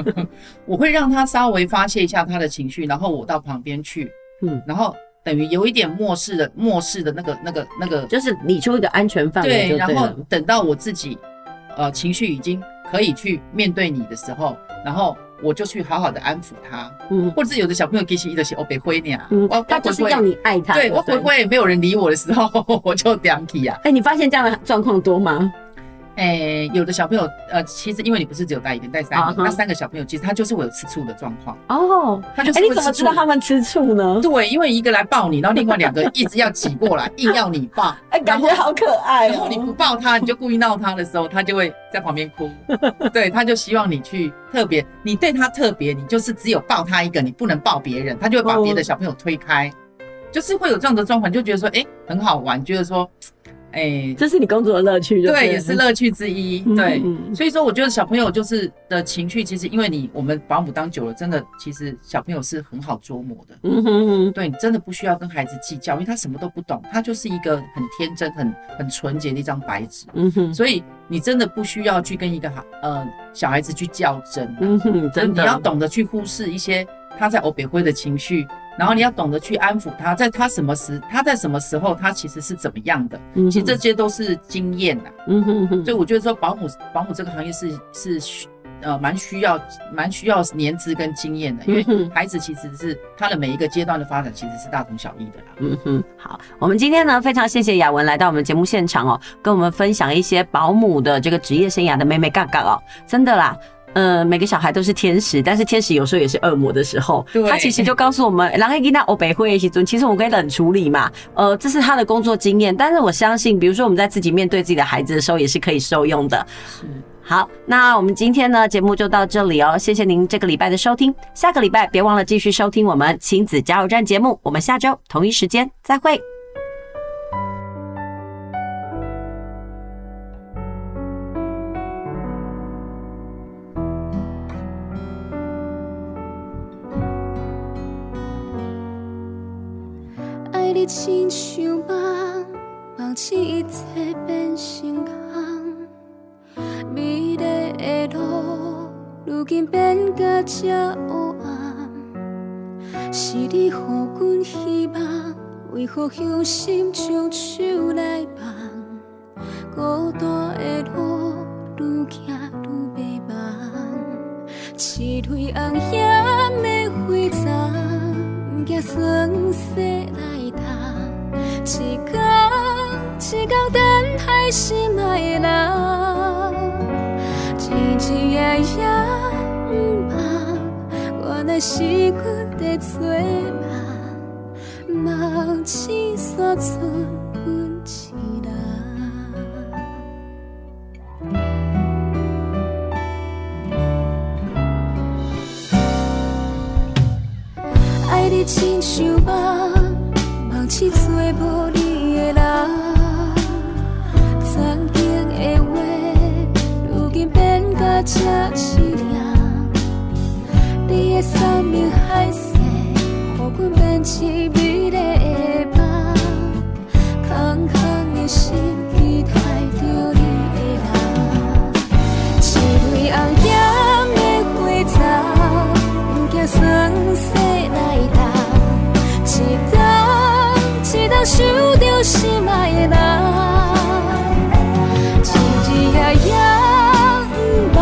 我会让他稍微发泄一下他的情绪，然后我到旁边去，嗯，然后等于有一点漠视的漠视的那个那个那个，就是理出一个安全范围，对，然后等到我自己呃情绪已经可以去面对你的时候，然后。我就去好好的安抚他，嗯，或者是有的小朋友给起一直是欧北灰呢，嗯，他就是要你爱他，对，我回回没有人理我的时候，我就点起呀。哎，你发现这样的状况多吗？哎、欸，有的小朋友，呃，其实因为你不是只有带一个，带三个，uh huh. 那三个小朋友其实他就是会有吃醋的状况。哦，他就是。哎，你怎么知道他们吃醋呢？对，因为一个来抱你，然后另外两个一直要挤过来，硬要你抱。哎，感觉好可爱、哦。然后你不抱他，你就故意闹他的时候，他就会在旁边哭。对，他就希望你去特别，你对他特别，你就是只有抱他一个，你不能抱别人，他就会把别的小朋友推开，oh. 就是会有这样的状况，就觉得说，哎、欸，很好玩，觉得说。哎，欸、这是你工作的乐趣，对，对，也是乐趣之一。对，嗯嗯，所以说我觉得小朋友就是的情绪，其实因为你我们保姆当久了，真的其实小朋友是很好捉摸的。嗯哼哼，对，你真的不需要跟孩子计较，因为他什么都不懂，他就是一个很天真、很很纯洁的一张白纸。嗯哼，所以你真的不需要去跟一个呃小孩子去较真啊。嗯哼，真的，你要懂得去忽视一些他在欧北辉的情绪。然后你要懂得去安抚他，在他什么时，他在什么时候，他其实是怎么样的。嗯、其实这些都是经验呐。嗯哼哼。所以我觉得说保姆，保姆这个行业是是需呃蛮需要蛮需要年资跟经验的，因为孩子其实是他的每一个阶段的发展其实是大同小异的啦。嗯哼，好，我们今天呢非常谢谢雅文来到我们节目现场哦，跟我们分享一些保姆的这个职业生涯的妹妹嘎嘎哦，真的啦。呃，每个小孩都是天使，但是天使有时候也是恶魔的时候。对，他其实就告诉我们，然后给他欧北会一起做其实我们可以冷处理嘛。呃，这是他的工作经验，但是我相信，比如说我们在自己面对自己的孩子的时候，也是可以受用的。是，好，那我们今天呢节目就到这里哦，谢谢您这个礼拜的收听，下个礼拜别忘了继续收听我们亲子加油站节目，我们下周同一时间再会。你亲像梦，梦醒一切变成空。美丽的路，如今变甲这黑暗。是你予阮希望，为何向心将手来放？孤单的路，愈行愈迷茫。刺对红叶的花丛，加霜雪来。一天一天等待心爱的人，日日夜夜不忘，原来是阮在做梦，梦只算出阮一人。爱你亲像梦。是做无你的人，曾经的话，如今变甲这凄凉。你的山盟海誓，予阮变痴想着心爱的人，一日也夜不忘，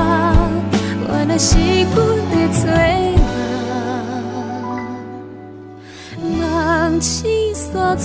原来是阮的最人，梦只算出